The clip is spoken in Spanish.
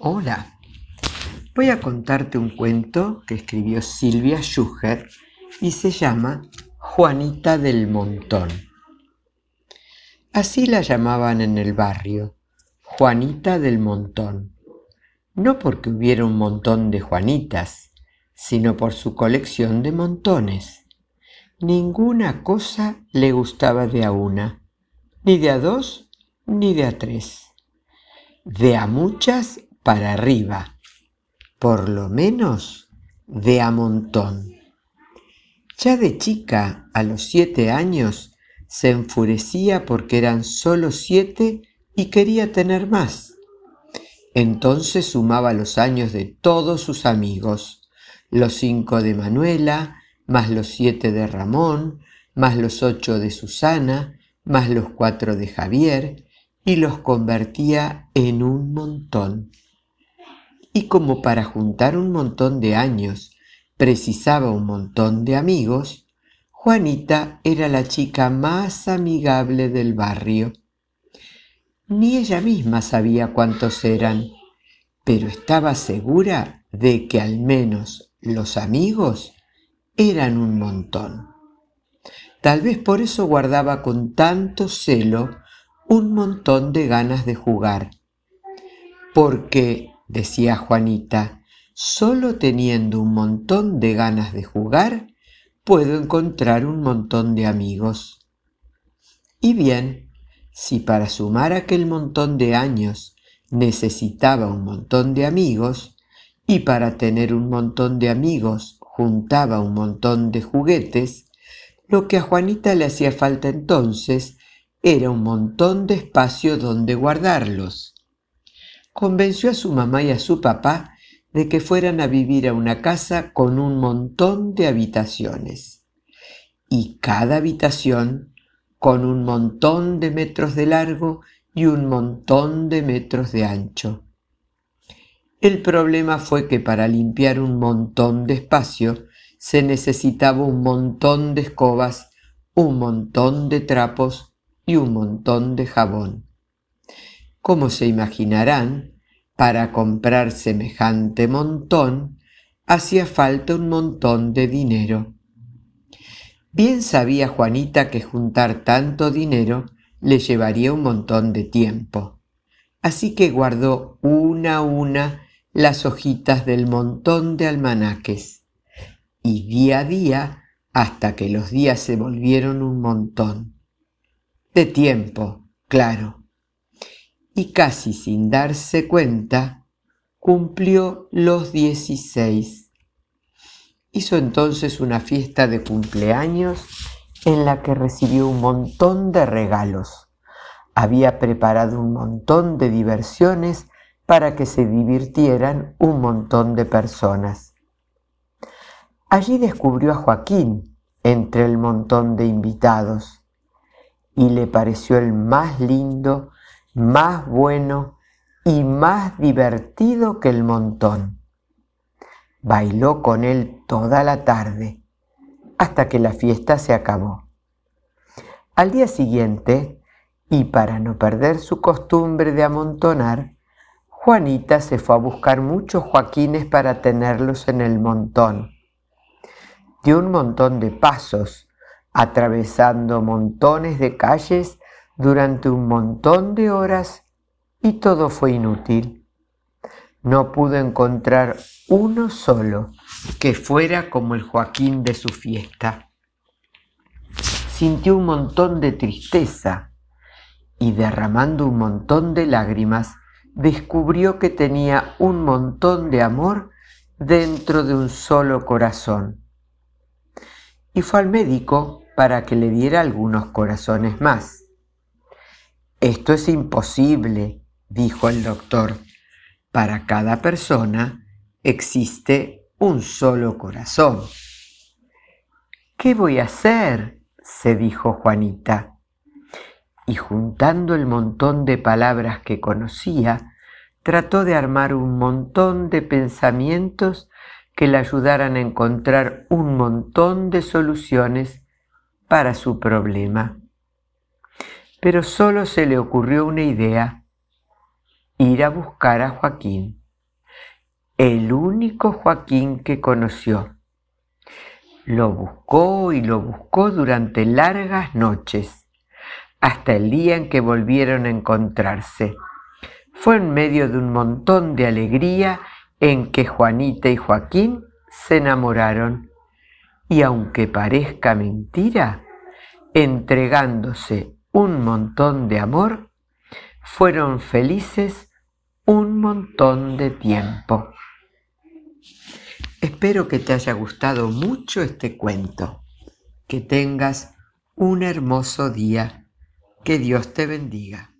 Hola, voy a contarte un cuento que escribió Silvia Schuher y se llama Juanita del Montón. Así la llamaban en el barrio, Juanita del Montón. No porque hubiera un montón de Juanitas, sino por su colección de montones. Ninguna cosa le gustaba de a una, ni de a dos, ni de a tres. De a muchas para arriba, por lo menos de a montón. Ya de chica, a los siete años, se enfurecía porque eran solo siete y quería tener más. Entonces sumaba los años de todos sus amigos, los cinco de Manuela, más los siete de Ramón, más los ocho de Susana, más los cuatro de Javier, y los convertía en un montón. Y como para juntar un montón de años precisaba un montón de amigos, Juanita era la chica más amigable del barrio. Ni ella misma sabía cuántos eran, pero estaba segura de que al menos los amigos eran un montón. Tal vez por eso guardaba con tanto celo un montón de ganas de jugar. Porque, decía Juanita, solo teniendo un montón de ganas de jugar, puedo encontrar un montón de amigos. Y bien, si para sumar aquel montón de años necesitaba un montón de amigos, y para tener un montón de amigos juntaba un montón de juguetes, lo que a Juanita le hacía falta entonces era un montón de espacio donde guardarlos. Convenció a su mamá y a su papá de que fueran a vivir a una casa con un montón de habitaciones y cada habitación con un montón de metros de largo y un montón de metros de ancho. El problema fue que para limpiar un montón de espacio se necesitaba un montón de escobas, un montón de trapos y un montón de jabón. Como se imaginarán, para comprar semejante montón hacía falta un montón de dinero. Bien sabía Juanita que juntar tanto dinero le llevaría un montón de tiempo. Así que guardó una a una las hojitas del montón de almanaques. Y día a día, hasta que los días se volvieron un montón. De tiempo, claro y casi sin darse cuenta, cumplió los 16. Hizo entonces una fiesta de cumpleaños en la que recibió un montón de regalos. Había preparado un montón de diversiones para que se divirtieran un montón de personas. Allí descubrió a Joaquín entre el montón de invitados y le pareció el más lindo más bueno y más divertido que el montón. Bailó con él toda la tarde, hasta que la fiesta se acabó. Al día siguiente, y para no perder su costumbre de amontonar, Juanita se fue a buscar muchos Joaquines para tenerlos en el montón. Dio un montón de pasos, atravesando montones de calles durante un montón de horas y todo fue inútil. No pudo encontrar uno solo que fuera como el Joaquín de su fiesta. Sintió un montón de tristeza y derramando un montón de lágrimas, descubrió que tenía un montón de amor dentro de un solo corazón. Y fue al médico para que le diera algunos corazones más. Esto es imposible, dijo el doctor. Para cada persona existe un solo corazón. ¿Qué voy a hacer? se dijo Juanita. Y juntando el montón de palabras que conocía, trató de armar un montón de pensamientos que le ayudaran a encontrar un montón de soluciones para su problema pero solo se le ocurrió una idea, ir a buscar a Joaquín. el único Joaquín que conoció. Lo buscó y lo buscó durante largas noches, hasta el día en que volvieron a encontrarse. Fue en medio de un montón de alegría en que Juanita y Joaquín se enamoraron. Y aunque parezca mentira, entregándose un montón de amor, fueron felices un montón de tiempo. Espero que te haya gustado mucho este cuento. Que tengas un hermoso día. Que Dios te bendiga.